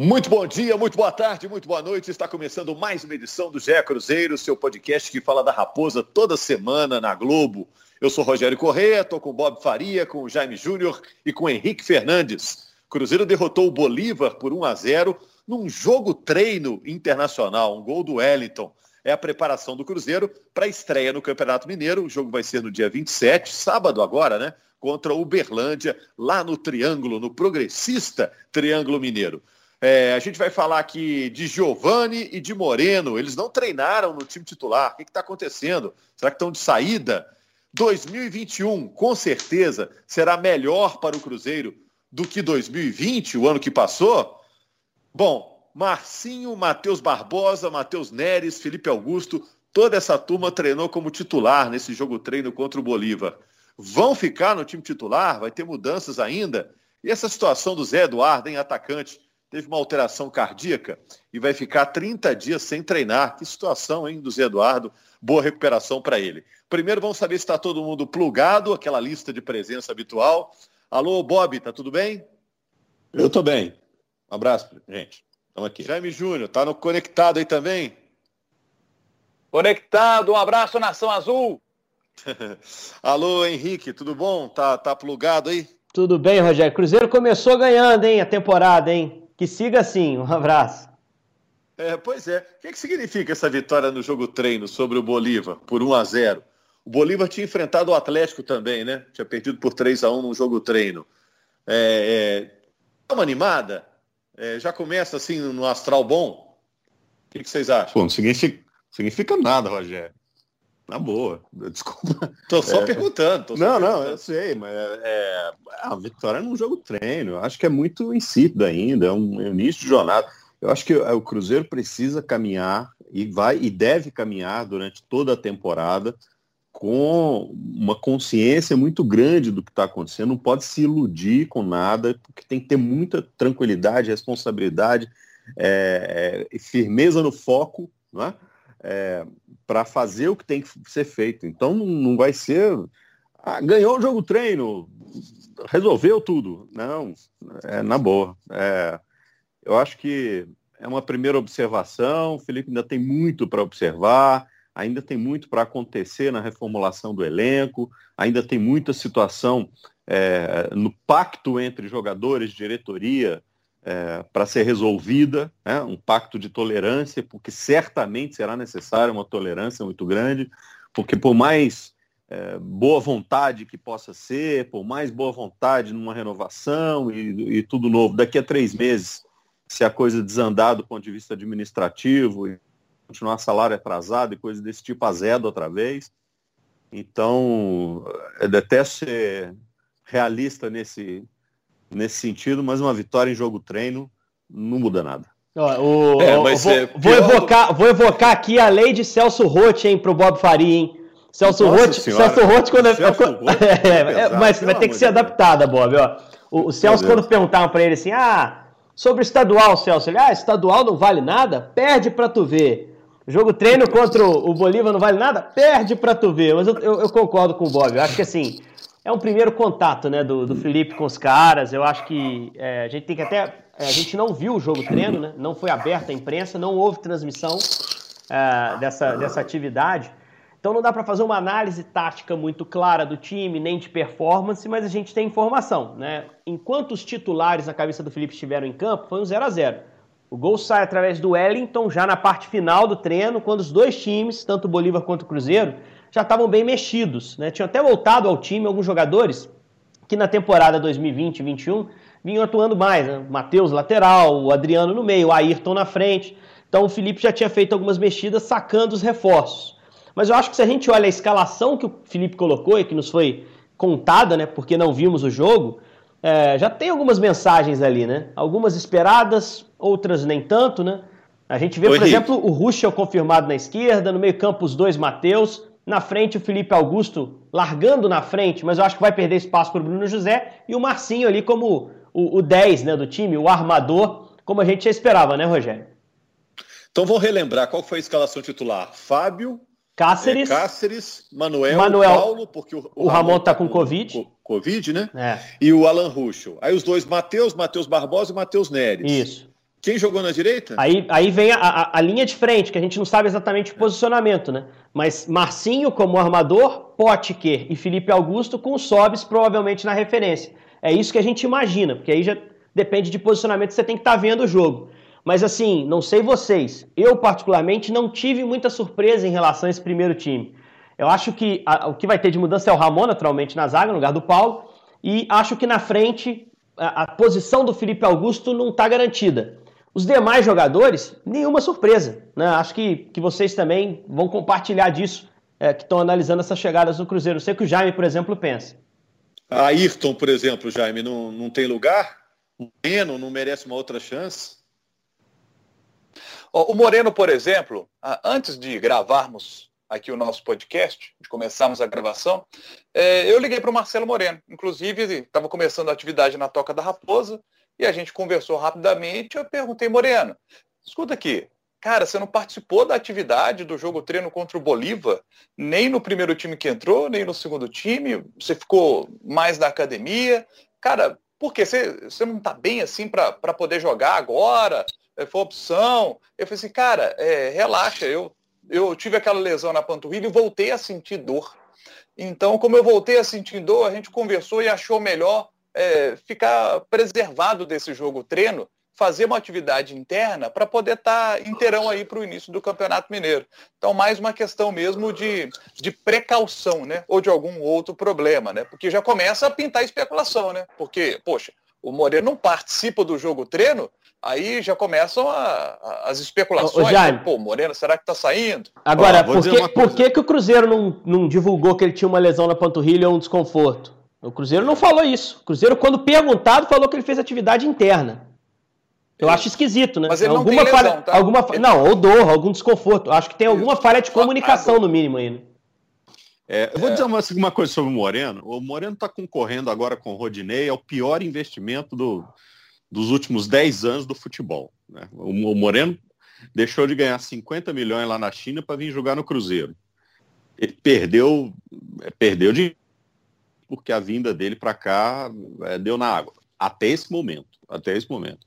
Muito bom dia, muito boa tarde, muito boa noite. Está começando mais uma edição do GE Cruzeiro, seu podcast que fala da Raposa toda semana na Globo. Eu sou Rogério Correia, estou com Bob Faria, com o Jaime Júnior e com o Henrique Fernandes. Cruzeiro derrotou o Bolívar por 1 a 0 num jogo treino internacional, um gol do Wellington. É a preparação do Cruzeiro para a estreia no Campeonato Mineiro. O jogo vai ser no dia 27, sábado agora, né? Contra o Uberlândia, lá no Triângulo, no progressista Triângulo Mineiro. É, a gente vai falar aqui de Giovani e de Moreno. Eles não treinaram no time titular. O que está acontecendo? Será que estão de saída? 2021, com certeza, será melhor para o Cruzeiro do que 2020, o ano que passou? Bom, Marcinho, Matheus Barbosa, Matheus Neres, Felipe Augusto, toda essa turma treinou como titular nesse jogo treino contra o Bolívar. Vão ficar no time titular? Vai ter mudanças ainda? E essa situação do Zé Eduardo, em atacante, teve uma alteração cardíaca e vai ficar 30 dias sem treinar. Que situação, hein, do Zé Eduardo? Boa recuperação para ele. Primeiro vamos saber se está todo mundo plugado, aquela lista de presença habitual. Alô, Bob, tá tudo bem? Eu estou bem. Um abraço, gente. Estamos aqui. Jaime Júnior, tá no conectado aí também? Conectado, um abraço, Nação Azul. Alô, Henrique, tudo bom? Tá, tá plugado aí? Tudo bem, Rogério. Cruzeiro começou ganhando, hein, a temporada, hein? Que siga assim. Um abraço. É, pois é. O que, que significa essa vitória no jogo treino sobre o Bolívar por 1 a 0 O Bolívar tinha enfrentado o Atlético também, né? Tinha perdido por 3 a 1 no jogo treino. É, é... uma animada? É, já começa assim no astral bom? O que, que vocês acham? Pô, não significa, significa nada, Rogério. Na boa, desculpa. Tô só é, perguntando. Tô só não, perguntando. não, eu sei, mas é, é, a vitória é num jogo treino. Eu acho que é muito insípido ainda, é um, é início de jornada. Eu acho que o Cruzeiro precisa caminhar e vai e deve caminhar durante toda a temporada com uma consciência muito grande do que está acontecendo. Não pode se iludir com nada, porque tem que ter muita tranquilidade, responsabilidade é, é, firmeza no foco, não é? É, para fazer o que tem que ser feito. Então não vai ser. Ah, ganhou o jogo treino, resolveu tudo. Não, é na boa. É, eu acho que é uma primeira observação. O Felipe ainda tem muito para observar, ainda tem muito para acontecer na reformulação do elenco, ainda tem muita situação é, no pacto entre jogadores, diretoria, é, para ser resolvida, né, um pacto de tolerância, porque certamente será necessária uma tolerância muito grande, porque por mais é, boa vontade que possa ser, por mais boa vontade numa renovação e, e, tudo novo, daqui a três meses, se a coisa desandar do ponto de vista administrativo e continuar salário atrasado e coisas desse tipo, azedo outra vez. Então, é detesto ser realista nesse, nesse sentido, mas uma vitória em jogo treino não muda nada. o, é, mas vou, é vou, evocar, vou evocar aqui a lei de Celso Rotti, hein, pro Bob Faria, hein? Celso Rotti, Celso Rotti quando Celso é, é, é, mas vai ter que ser adaptada, Bob, ó. O, o Celso quando perguntavam para ele assim: "Ah, sobre o estadual, Celso, ele: "Ah, estadual não vale nada? Perde para tu ver". Jogo treino contra o Bolívar não vale nada? Perde para tu ver. Mas eu, eu, eu, concordo com o Bob. Eu acho que assim, é um primeiro contato né, do, do Felipe com os caras. Eu acho que é, a gente tem que até. É, a gente não viu o jogo treino, né? Não foi aberta a imprensa, não houve transmissão é, dessa, dessa atividade. Então não dá para fazer uma análise tática muito clara do time, nem de performance, mas a gente tem informação. Né? Enquanto os titulares na cabeça do Felipe estiveram em campo, foi um 0 a 0 O gol sai através do Wellington, já na parte final do treino, quando os dois times, tanto o Bolívar quanto o Cruzeiro, já estavam bem mexidos. Né? Tinham até voltado ao time alguns jogadores que na temporada 2020-21 vinham atuando mais. Né? Matheus lateral, o Adriano no meio, o Ayrton na frente. Então o Felipe já tinha feito algumas mexidas sacando os reforços. Mas eu acho que se a gente olha a escalação que o Felipe colocou e que nos foi contada, né, porque não vimos o jogo, é, já tem algumas mensagens ali, né? Algumas esperadas, outras nem tanto, né? A gente vê, Oi, por exemplo, o Ruschel confirmado na esquerda, no meio campo os dois Matheus. Na frente, o Felipe Augusto largando na frente, mas eu acho que vai perder espaço para o Bruno José. E o Marcinho ali como o, o 10 né, do time, o armador, como a gente já esperava, né, Rogério? Então vamos relembrar qual foi a escalação titular. Fábio, Cáceres, é, Cáceres Manuel, Manuel, Paulo, porque o, o, o Ramon está com, com Covid. Covid, né? É. E o Alan Ruschel. Aí os dois, Matheus, Matheus Barbosa e Matheus Neres. Isso. Quem jogou na direita? Aí, aí vem a, a, a, linha de frente, que a gente não sabe exatamente o posicionamento, né? Mas Marcinho como armador, Potker e Felipe Augusto com o Sobis provavelmente na referência. É isso que a gente imagina, porque aí já depende de posicionamento, você tem que estar tá vendo o jogo. Mas assim, não sei vocês, eu particularmente não tive muita surpresa em relação a esse primeiro time. Eu acho que a, o que vai ter de mudança é o Ramon, naturalmente, na zaga, no lugar do Paulo, e acho que na frente a, a posição do Felipe Augusto não está garantida. Os demais jogadores, nenhuma surpresa. Né? Acho que, que vocês também vão compartilhar disso, é, que estão analisando essas chegadas no Cruzeiro. Eu sei que o Jaime, por exemplo, pensa. A Ayrton, por exemplo, Jaime, não, não tem lugar? O Moreno não merece uma outra chance? O Moreno, por exemplo, antes de gravarmos aqui o nosso podcast, de começarmos a gravação, é, eu liguei para o Marcelo Moreno. Inclusive, estava começando a atividade na Toca da Raposa e a gente conversou rapidamente. Eu perguntei, Moreno, escuta aqui, cara, você não participou da atividade do jogo treino contra o Bolívar, nem no primeiro time que entrou, nem no segundo time, você ficou mais na academia. Cara, por quê? Você, você não está bem assim para poder jogar agora? É, foi opção. Eu falei assim, cara, é, relaxa, eu, eu tive aquela lesão na panturrilha e voltei a sentir dor. Então, como eu voltei a sentir dor, a gente conversou e achou melhor é, ficar preservado desse jogo treino, fazer uma atividade interna para poder estar tá inteirão aí para o início do Campeonato Mineiro. Então, mais uma questão mesmo de, de precaução, né? Ou de algum outro problema, né? Porque já começa a pintar especulação, né? Porque, poxa, o Moreira não participa do jogo treino, aí já começam a, a, as especulações. Ô, Jaime, Pô, Moreno, será que está saindo? Agora, por, que, por que, que o Cruzeiro não, não divulgou que ele tinha uma lesão na panturrilha ou um desconforto? O Cruzeiro não falou isso. O Cruzeiro, quando perguntado, falou que ele fez atividade interna. Eu acho esquisito, né? Mas ele alguma não tem falha, lesão, tá? alguma ele... Não, ou dor, algum desconforto. Acho que tem alguma falha de comunicação, no mínimo, ainda. É, eu vou é. dizer uma, uma, coisa sobre o Moreno. O Moreno está concorrendo agora com o Rodinei ao pior investimento do, dos últimos 10 anos do futebol. Né? O, o Moreno deixou de ganhar 50 milhões lá na China para vir jogar no Cruzeiro. Ele perdeu, é, perdeu de porque a vinda dele para cá é, deu na água. Até esse momento. Até esse momento.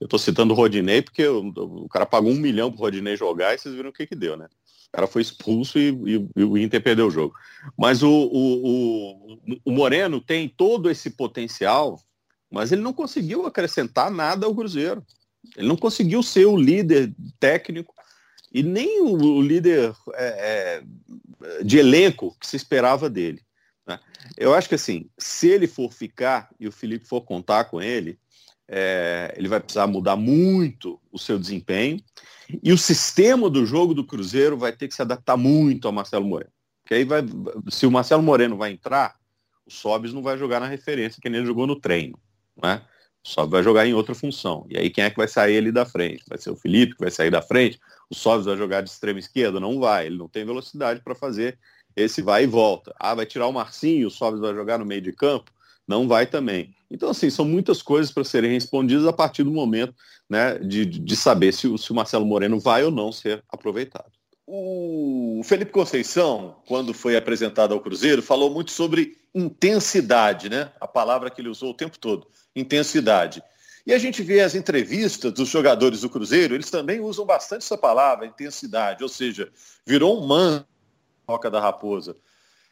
Eu estou citando o Rodinei porque o, o, cara pagou um milhão para o Rodinei jogar e vocês viram o que, que deu, né? O cara foi expulso e, e, e o Inter perdeu o jogo. Mas o, o, o, Moreno tem todo esse potencial, mas ele não conseguiu acrescentar nada ao Cruzeiro. Ele não conseguiu ser o líder técnico e nem o, líder é, é, de elenco que se esperava dele. Né? Eu acho que assim, se ele for ficar e o Felipe for contar com ele, é, ele vai precisar mudar muito o seu desempenho e o sistema do jogo do Cruzeiro vai ter que se adaptar muito ao Marcelo Moreno. Porque aí vai, se o Marcelo Moreno vai entrar, o Sobis não vai jogar na referência que nem ele jogou no treino, né? O Sobis vai jogar em outra função. E aí quem é que vai sair ali da frente? Vai ser o Felipe que vai sair da frente? O Sobis vai jogar de extrema esquerda? Não vai, ele não tem velocidade para fazer esse vai e volta. Ah, vai tirar o Marcinho, o Sobis vai jogar no meio de campo? Não vai também. Então, assim, são muitas coisas para serem respondidas a partir do momento né, de, de saber se, se o Marcelo Moreno vai ou não ser aproveitado. O Felipe Conceição, quando foi apresentado ao Cruzeiro, falou muito sobre intensidade, né? A palavra que ele usou o tempo todo, intensidade. E a gente vê as entrevistas dos jogadores do Cruzeiro, eles também usam bastante essa palavra, intensidade, ou seja, virou um manto Roca da Raposa.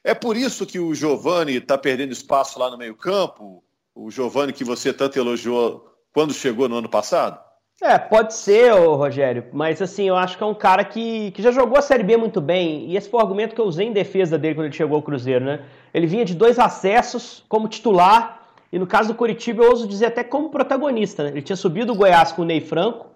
É por isso que o Giovani está perdendo espaço lá no meio-campo? O Giovani que você tanto elogiou quando chegou no ano passado? É, pode ser, Rogério, mas assim, eu acho que é um cara que, que já jogou a Série B muito bem, e esse foi o argumento que eu usei em defesa dele quando ele chegou ao Cruzeiro, né? Ele vinha de dois acessos como titular, e no caso do Curitiba eu ouso dizer até como protagonista, né? Ele tinha subido o Goiás com o Ney Franco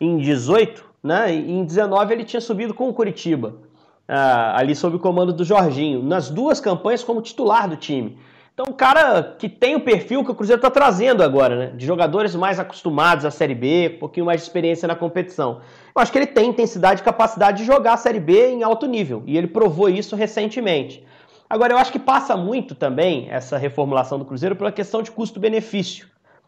em 18, né? E em 19 ele tinha subido com o Curitiba ah, ali sob o comando do Jorginho, nas duas campanhas como titular do time. Então, um cara que tem o perfil que o Cruzeiro está trazendo agora, né? De jogadores mais acostumados à Série B, um pouquinho mais de experiência na competição. Eu acho que ele tem intensidade e capacidade de jogar a Série B em alto nível, e ele provou isso recentemente. Agora, eu acho que passa muito também essa reformulação do Cruzeiro pela questão de custo-benefício.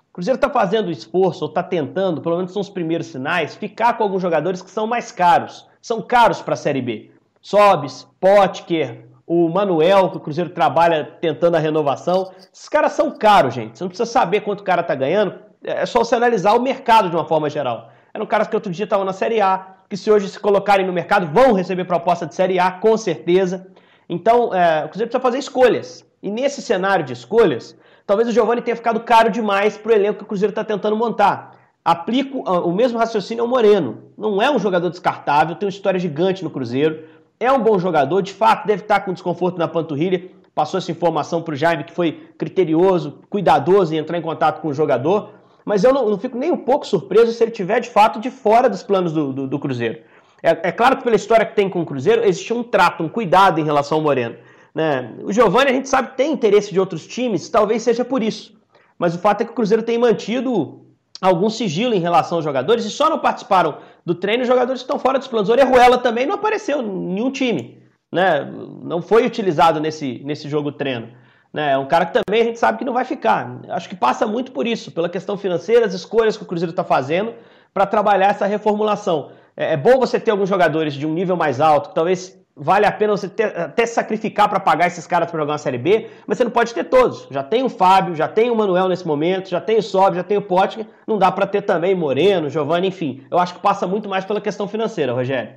O Cruzeiro está fazendo esforço, ou está tentando, pelo menos são os primeiros sinais, ficar com alguns jogadores que são mais caros. São caros para a Série B. Sobes, Potker, o Manuel, que o Cruzeiro trabalha tentando a renovação. Esses caras são caros, gente. Você não precisa saber quanto o cara tá ganhando. É só você analisar o mercado de uma forma geral. eram caras que outro dia estavam na Série A, que se hoje se colocarem no mercado vão receber proposta de Série A, com certeza. Então, é, o Cruzeiro precisa fazer escolhas. E nesse cenário de escolhas, talvez o Giovani tenha ficado caro demais para o elenco que o Cruzeiro está tentando montar. Aplico ah, o mesmo raciocínio ao Moreno. Não é um jogador descartável, tem uma história gigante no Cruzeiro. É um bom jogador, de fato, deve estar com desconforto na panturrilha. Passou essa informação para o Jaime, que foi criterioso, cuidadoso em entrar em contato com o jogador. Mas eu não, não fico nem um pouco surpreso se ele tiver, de fato, de fora dos planos do, do, do Cruzeiro. É, é, claro que pela história que tem com o Cruzeiro, existe um trato, um cuidado em relação ao Moreno. Né? O Giovani, a gente sabe, tem interesse de outros times, talvez seja por isso. Mas o fato é que o Cruzeiro tem mantido algum sigilo em relação aos jogadores e só não participaram do treino os jogadores que estão fora dos planos. Orejuela também não apareceu em nenhum time. Né? Não foi utilizado nesse, nesse jogo treino. Né? É um cara que também a gente sabe que não vai ficar. Acho que passa muito por isso, pela questão financeira, as escolhas que o Cruzeiro está fazendo para trabalhar essa reformulação. É, é, bom você ter alguns jogadores de um nível mais alto, que talvez vale a pena você ter, até sacrificar para pagar esses caras para jogar uma Série B, mas você não pode ter todos. Já tem o Fábio, já tem o Manuel nesse momento, já tem o Sob, já tem o Potker, não dá para ter também Moreno, Giovanni, enfim. Eu acho que passa muito mais pela questão financeira, Rogério.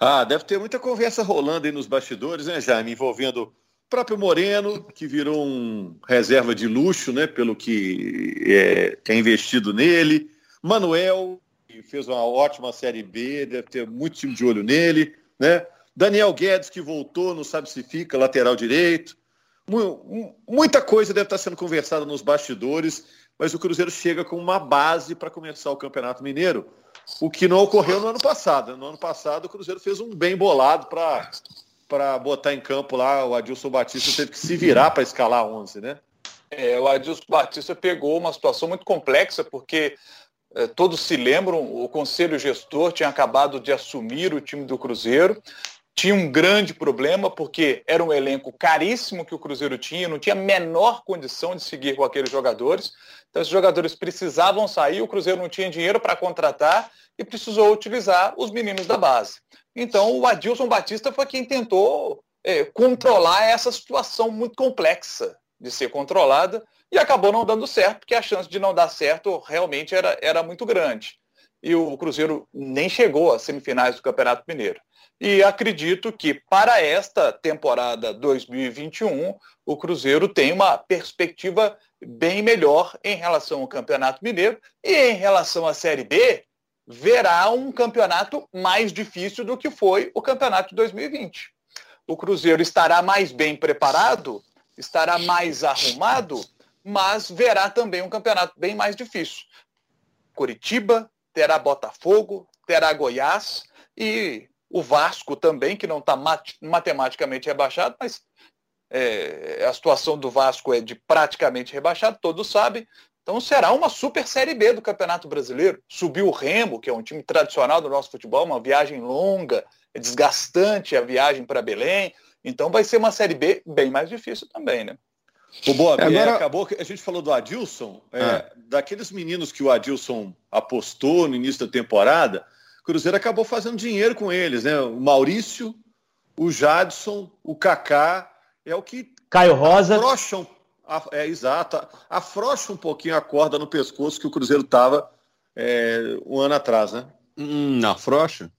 Ah, deve ter muita conversa rolando aí nos bastidores, né, Jaime, envolvendo o próprio Moreno, que virou um reserva de luxo, né, pelo que é, é investido nele, Manuel, fez uma ótima Série B, deve ter muito time de olho nele, né? Daniel Guedes, que voltou, não sabe se fica, lateral direito. Muita coisa deve estar sendo conversada nos bastidores, mas o Cruzeiro chega com uma base para começar o Campeonato Mineiro, o que não ocorreu no ano passado. No ano passado, o Cruzeiro fez um bem bolado para botar em campo lá. O Adilson Batista teve que se virar para escalar 11, né? É, o Adilson Batista pegou uma situação muito complexa, porque é, todos se lembram, o conselho gestor tinha acabado de assumir o time do Cruzeiro, tinha um grande problema porque era um elenco caríssimo que o Cruzeiro tinha, não tinha a menor condição de seguir com aqueles jogadores. Então, esses jogadores precisavam sair, o Cruzeiro não tinha dinheiro para contratar e precisou utilizar os meninos da base. Então, o Adilson Batista foi quem tentou é, controlar essa situação muito complexa de ser controlada e acabou não dando certo, porque a chance de não dar certo realmente era, era muito grande. E o Cruzeiro nem chegou às semifinais do Campeonato Mineiro. E acredito que para esta temporada 2021, o Cruzeiro tem uma perspectiva bem melhor em relação ao Campeonato Mineiro e em relação à Série B, verá um campeonato mais difícil do que foi o Campeonato de 2020. O Cruzeiro estará mais bem preparado, estará mais arrumado mas verá também um campeonato bem mais difícil. Curitiba, terá Botafogo, terá Goiás e o Vasco também, que não está mat matematicamente rebaixado, mas é, a situação do Vasco é de praticamente rebaixado, todos sabem. Então será uma super Série B do Campeonato Brasileiro. Subiu o Remo, que é um time tradicional do nosso futebol, uma viagem longa, é desgastante a viagem para Belém. Então vai ser uma Série B bem mais difícil também, né? O Bob, Agora... é, acabou que a gente falou do Adilson, é, é. daqueles meninos que o Adilson apostou no início da temporada, o Cruzeiro acabou fazendo dinheiro com eles, né? O Maurício, o Jadson, o Kaká, é o que Caio Rosa afrouxam, é exato, afrouxa um pouquinho a corda no pescoço que o Cruzeiro estava é, um ano atrás, né? Hum, afrouxa?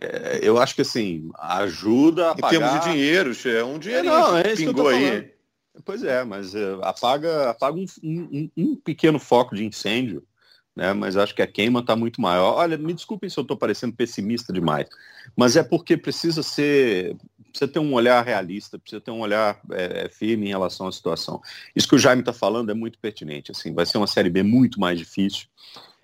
É, eu acho que assim, ajuda a em pagar... termos de dinheiro, é um dinheiro é, não, é pingou aí. Pois é, mas uh, apaga, apaga um, um, um, pequeno foco de incêndio, né? Mas acho que a queima está muito maior. Olha, me desculpem se eu estou parecendo pessimista demais, mas é porque precisa ser, precisa ter um olhar realista, precisa ter um olhar é, firme em relação à situação. Isso que o Jaime está falando é muito pertinente. Assim, vai ser uma série B muito mais difícil,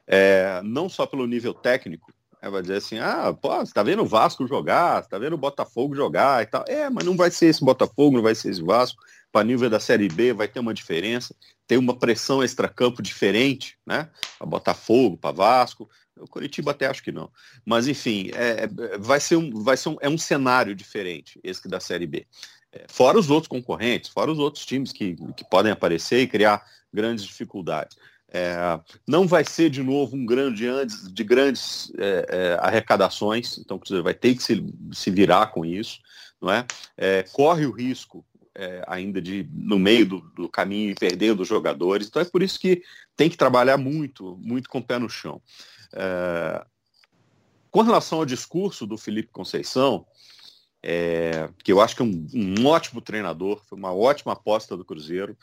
é, não só pelo nível técnico, é, vai dizer assim, ah, pô, você tá vendo o Vasco jogar, você tá vendo o Botafogo jogar e tal. É, mas não vai ser esse Botafogo, não vai ser esse Vasco para nível da Série B vai ter uma diferença, tem uma pressão extracampo diferente, né? Para Botafogo, para Vasco, o Curitiba até acho que não. Mas enfim, é, é, vai ser um, vai ser um, é um cenário diferente esse da Série B. É, fora os outros concorrentes, fora os outros times que, que podem aparecer e criar grandes dificuldades. É, não vai ser de novo um grande antes de grandes é, é, arrecadações, então vai ter que se, se virar com isso, não é? é corre o risco é, ainda de no meio do, do caminho e perdendo os jogadores. Então é por isso que tem que trabalhar muito, muito com o pé no chão. É, com relação ao discurso do Felipe Conceição, é, que eu acho que é um, um, ótimo treinador, foi uma ótima aposta do Cruzeiro.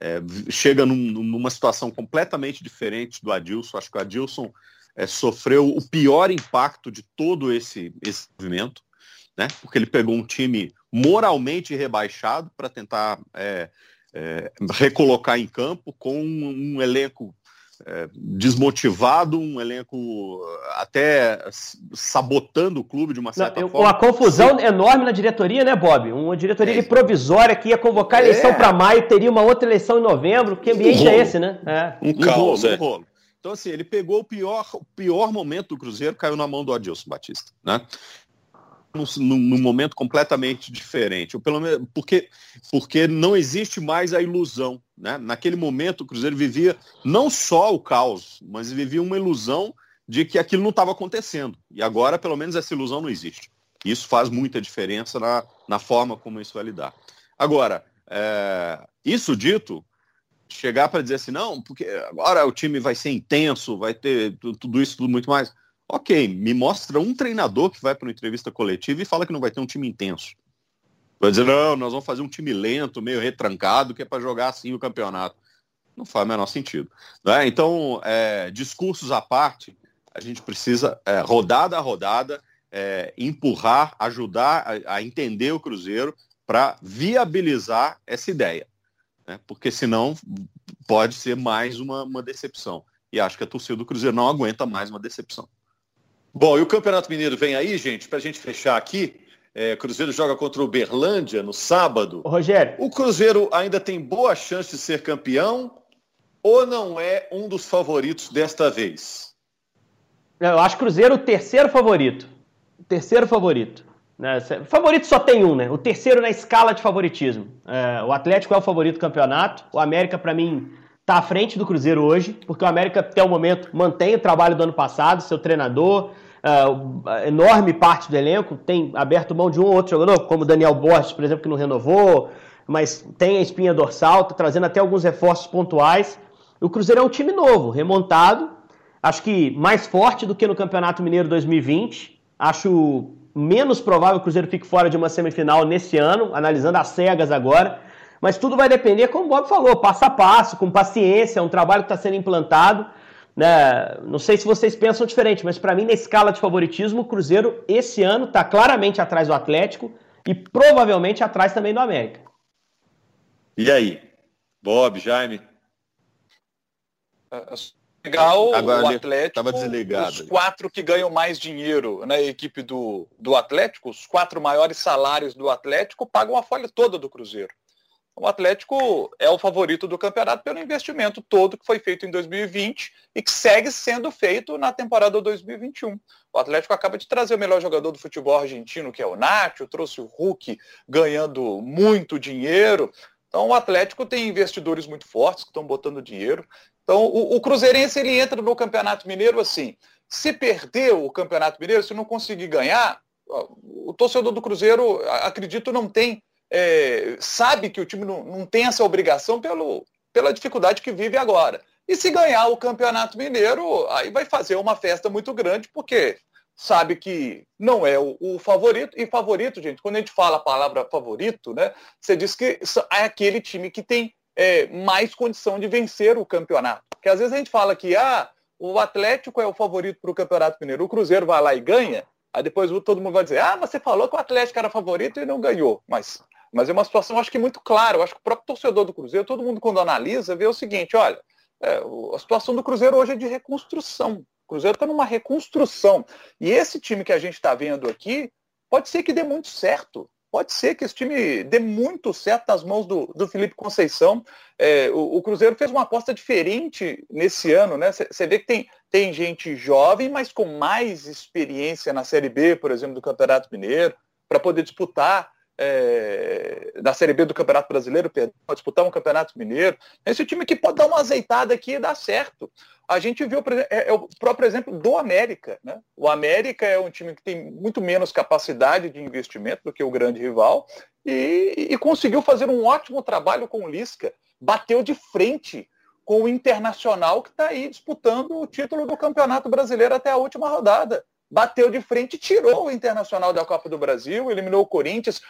É, chega num, numa situação completamente diferente do Adilson. Acho que o Adilson é, sofreu o pior impacto de todo esse, esse movimento, né? porque ele pegou um time moralmente rebaixado para tentar é, é, recolocar em campo com um, um elenco é, desmotivado, um elenco uh, até sabotando o clube de uma certa Não, forma. Uma confusão Sim. enorme na diretoria, né, Bob? Uma diretoria é. provisória que ia convocar a eleição é. para maio, teria uma outra eleição em novembro. Que ambiente um é esse, né? É. Um, um caos, rolo, um rolo. Então, assim, ele pegou o pior, o pior momento do Cruzeiro, caiu na mão do Adilson Batista, né? Num, num, momento completamente diferente, ou pelo menos porque, porque não existe mais a ilusão. Né? Naquele momento, o Cruzeiro vivia não só o caos, mas vivia uma ilusão de que aquilo não estava acontecendo. E agora, pelo menos, essa ilusão não existe. Isso faz muita diferença na, na forma como isso vai lidar. Agora, é, isso dito, chegar para dizer assim, não, porque agora o time vai ser intenso, vai ter tudo isso, tudo muito mais. Ok, me mostra um treinador que vai para uma entrevista coletiva e fala que não vai ter um time intenso. Vai dizer, não, nós vamos fazer um time lento, meio retrancado, que é para jogar assim o campeonato. Não faz o menor sentido. Né? Então, é, discursos à parte, a gente precisa, é, rodada a rodada, é, empurrar, ajudar a, a, entender o Cruzeiro para viabilizar essa ideia. Né? Porque senão pode ser mais uma, uma decepção. E acho que a torcida do Cruzeiro não aguenta mais uma decepção. Bom, e o Campeonato Mineiro vem aí, gente, para a gente fechar aqui. É, Cruzeiro joga contra o Berlândia no sábado. Ô, Rogério. O Cruzeiro ainda tem boa chance de ser campeão ou não é um dos favoritos desta vez? Eu acho Cruzeiro o terceiro favorito. O terceiro favorito. Né? Favorito só tem um, né? O terceiro na escala de favoritismo. É, o Atlético é o favorito do campeonato. O América, para mim, está à frente do Cruzeiro hoje, porque o América, até o momento, mantém o trabalho do ano passado, seu treinador, uh, enorme parte do elenco, tem aberto mão de um ou outro jogador, como Daniel Borges, por exemplo, que não renovou, mas tem a espinha dorsal, está trazendo até alguns reforços pontuais. O Cruzeiro é um time novo, remontado, acho que mais forte do que no Campeonato Mineiro 2020. Acho menos provável que o Cruzeiro fique fora de uma semifinal nesse ano, analisando as cegas agora. Mas tudo vai depender, como o Bob falou, passo a passo, com paciência, é um trabalho que está sendo implantado. Né? Não sei se vocês pensam diferente, mas para mim, na escala de favoritismo, o Cruzeiro esse ano está claramente atrás do Atlético e provavelmente atrás também do América. E aí? Bob, Jaime? É, é legal Agora, o Atlético, os quatro que ganham mais dinheiro na equipe do, do Atlético, os quatro maiores salários do Atlético, pagam a folha toda do Cruzeiro o Atlético é o favorito do campeonato pelo investimento todo que foi feito em 2020 e que segue sendo feito na temporada 2021. O Atlético acaba de trazer o melhor jogador do futebol argentino, que é o Nacho, trouxe o Hulk ganhando muito dinheiro. Então o Atlético tem investidores muito fortes que estão botando dinheiro. Então o, o Cruzeirense ele entra no Campeonato Mineiro assim. Se perder o Campeonato Mineiro, se não conseguir ganhar, o torcedor do Cruzeiro, acredito, não tem é, sabe que o time não, não tem essa obrigação pelo, pela dificuldade que vive agora. E se ganhar o Campeonato Mineiro, aí vai fazer uma festa muito grande, porque sabe que não é o, o, favorito. E favorito, gente, quando a gente fala a palavra favorito, né, você diz que é aquele time que tem é, mais condição de vencer o campeonato. Porque às vezes a gente fala que ah, o Atlético é o favorito para o Campeonato Mineiro, o Cruzeiro vai lá e ganha, aí depois todo mundo vai dizer, ah, você falou que o Atlético era favorito e não ganhou. Mas mas é uma situação, acho que muito clara. Eu acho que o próprio torcedor do Cruzeiro, todo mundo quando analisa, vê o seguinte, olha, é, a situação do Cruzeiro hoje é de reconstrução. O Cruzeiro está numa reconstrução. E esse time que a gente está vendo aqui, pode ser que dê muito certo. Pode ser que esse time dê muito certo nas mãos do, do Felipe Conceição. É, o, o, Cruzeiro fez uma aposta diferente nesse ano, né? Você vê que tem, tem gente jovem, mas com mais experiência na Série B, por exemplo, do Campeonato Mineiro, para poder disputar é, da Série B do Campeonato Brasileiro, perdão, disputar um Campeonato Mineiro. Esse time que pode dar uma azeitada aqui e dar certo. A gente viu é, é, o próprio exemplo do América. Né? O América é um time que tem muito menos capacidade de investimento do que o grande rival e, e conseguiu fazer um ótimo trabalho com o Lisca. Bateu de frente com o Internacional que está aí disputando o título do Campeonato Brasileiro até a última rodada bateu de frente, tirou o Internacional da Copa do Brasil, eliminou o Corinthians,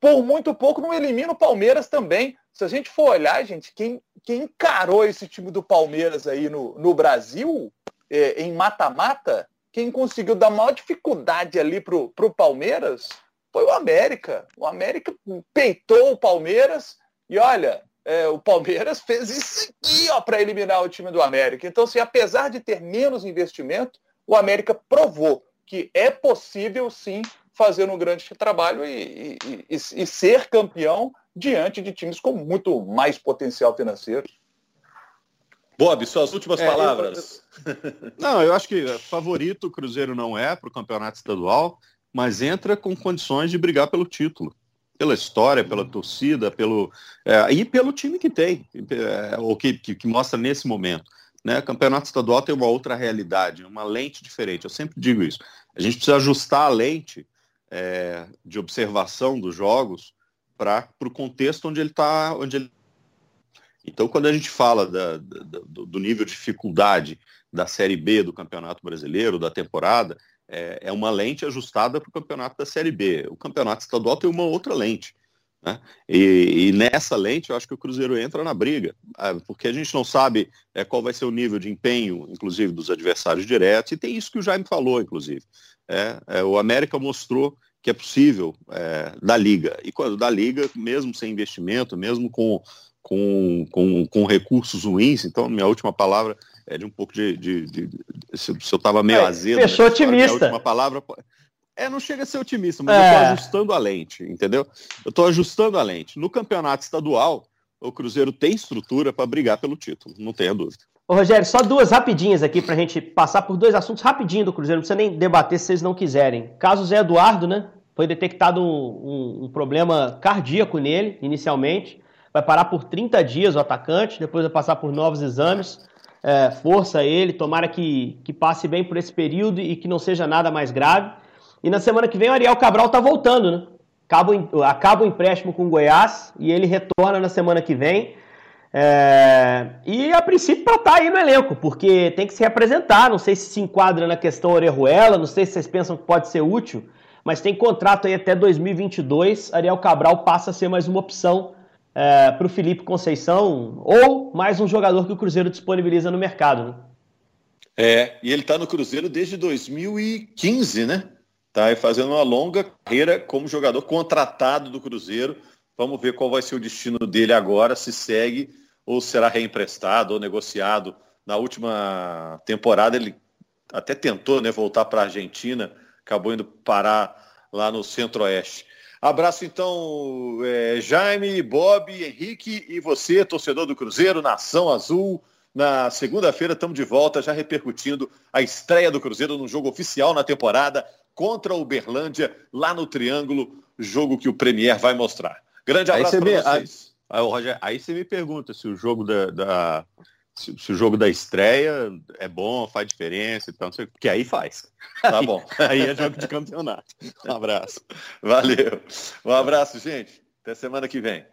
por muito pouco não elimina o Palmeiras também. Se a gente for olhar, gente, quem, quem encarou esse time do Palmeiras aí no, no Brasil, é, em mata-mata, quem conseguiu dar maior dificuldade ali pro, pro Palmeiras foi o América. O América peitou o Palmeiras e olha, é, o Palmeiras fez isso aqui ó para eliminar o time do América. Então, assim, apesar de ter menos investimento, o América provou que é possível sim fazer um grande trabalho e, e, e, e ser campeão diante de times com muito mais potencial financeiro. Bob, suas últimas é, palavras. Eu, não, eu acho que favorito o Cruzeiro não é para o campeonato estadual, mas entra com condições de brigar pelo título. Pela história, pela torcida, pelo, é, e pelo time que tem, é, ou que, que, que mostra nesse momento. Né? Campeonato estadual tem uma outra realidade, uma lente diferente. Eu sempre digo isso. A gente precisa ajustar a lente é, de observação dos jogos para o contexto onde ele está. Onde ele... Então, quando a gente fala da, da, do nível de dificuldade da Série B do Campeonato Brasileiro, da temporada, é, é uma lente ajustada para o campeonato da Série B. O campeonato estadual tem uma outra lente. Né? E, e, nessa lente, eu acho que o Cruzeiro entra na briga, ah, porque a gente não sabe é, qual vai ser o nível de empenho, inclusive, dos adversários diretos, e tem isso que o Jaime falou, inclusive. É, é, o América mostrou que é possível é, da liga. E quando da liga, mesmo sem investimento, mesmo com, com, com, com recursos ruins, então minha última palavra é de um pouco de. de, de, de se, se, eu estava meio é, azedo. Fechou né, otimista. A última palavra. É, não chega a ser otimista, mas é. eu estou ajustando a lente, entendeu? Eu estou ajustando a lente. No campeonato estadual, o Cruzeiro tem estrutura para brigar pelo título, não tenha dúvida. Ô, Rogério, só duas rapidinhas aqui para a gente passar por dois assuntos rapidinho do Cruzeiro, não precisa nem debater se vocês não quiserem. Caso Zé Eduardo, né? Foi detectado um, um, um problema cardíaco nele, inicialmente. Vai parar por 30 dias o atacante, depois vai passar por novos exames. É, força ele, tomara que, que passe bem por esse período e que não seja nada mais grave. E na semana que vem o Ariel Cabral tá voltando, né? Acaba, acaba o empréstimo com o Goiás e ele retorna na semana que vem. É... E a princípio para estar tá aí no elenco, porque tem que se representar. Não sei se se enquadra na questão Orejuela, não sei se vocês pensam que pode ser útil, mas tem contrato aí até 2022. Ariel Cabral passa a ser mais uma opção é, para o Felipe Conceição ou mais um jogador que o Cruzeiro disponibiliza no mercado. Né? É, e ele está no Cruzeiro desde 2015, né? Está fazendo uma longa carreira como jogador contratado do Cruzeiro. Vamos ver qual vai ser o destino dele agora, se segue ou será reemprestado ou negociado. Na última temporada ele até tentou né, voltar para a Argentina, acabou indo parar lá no Centro-Oeste. Abraço então, é, Jaime, Bob, Henrique e você, torcedor do Cruzeiro, Nação Azul. Na segunda-feira estamos de volta, já repercutindo a estreia do Cruzeiro no jogo oficial na temporada contra o Uberlândia, lá no Triângulo, jogo que o Premier vai mostrar. Grande abraço para vocês. Aí, Roger, aí você me pergunta se o jogo da, da se, se, o jogo da estreia é bom, faz diferença e tal, porque aí faz. Tá bom. aí é jogo de campeonato. Um abraço. Valeu. Um abraço, gente. Até semana que vem.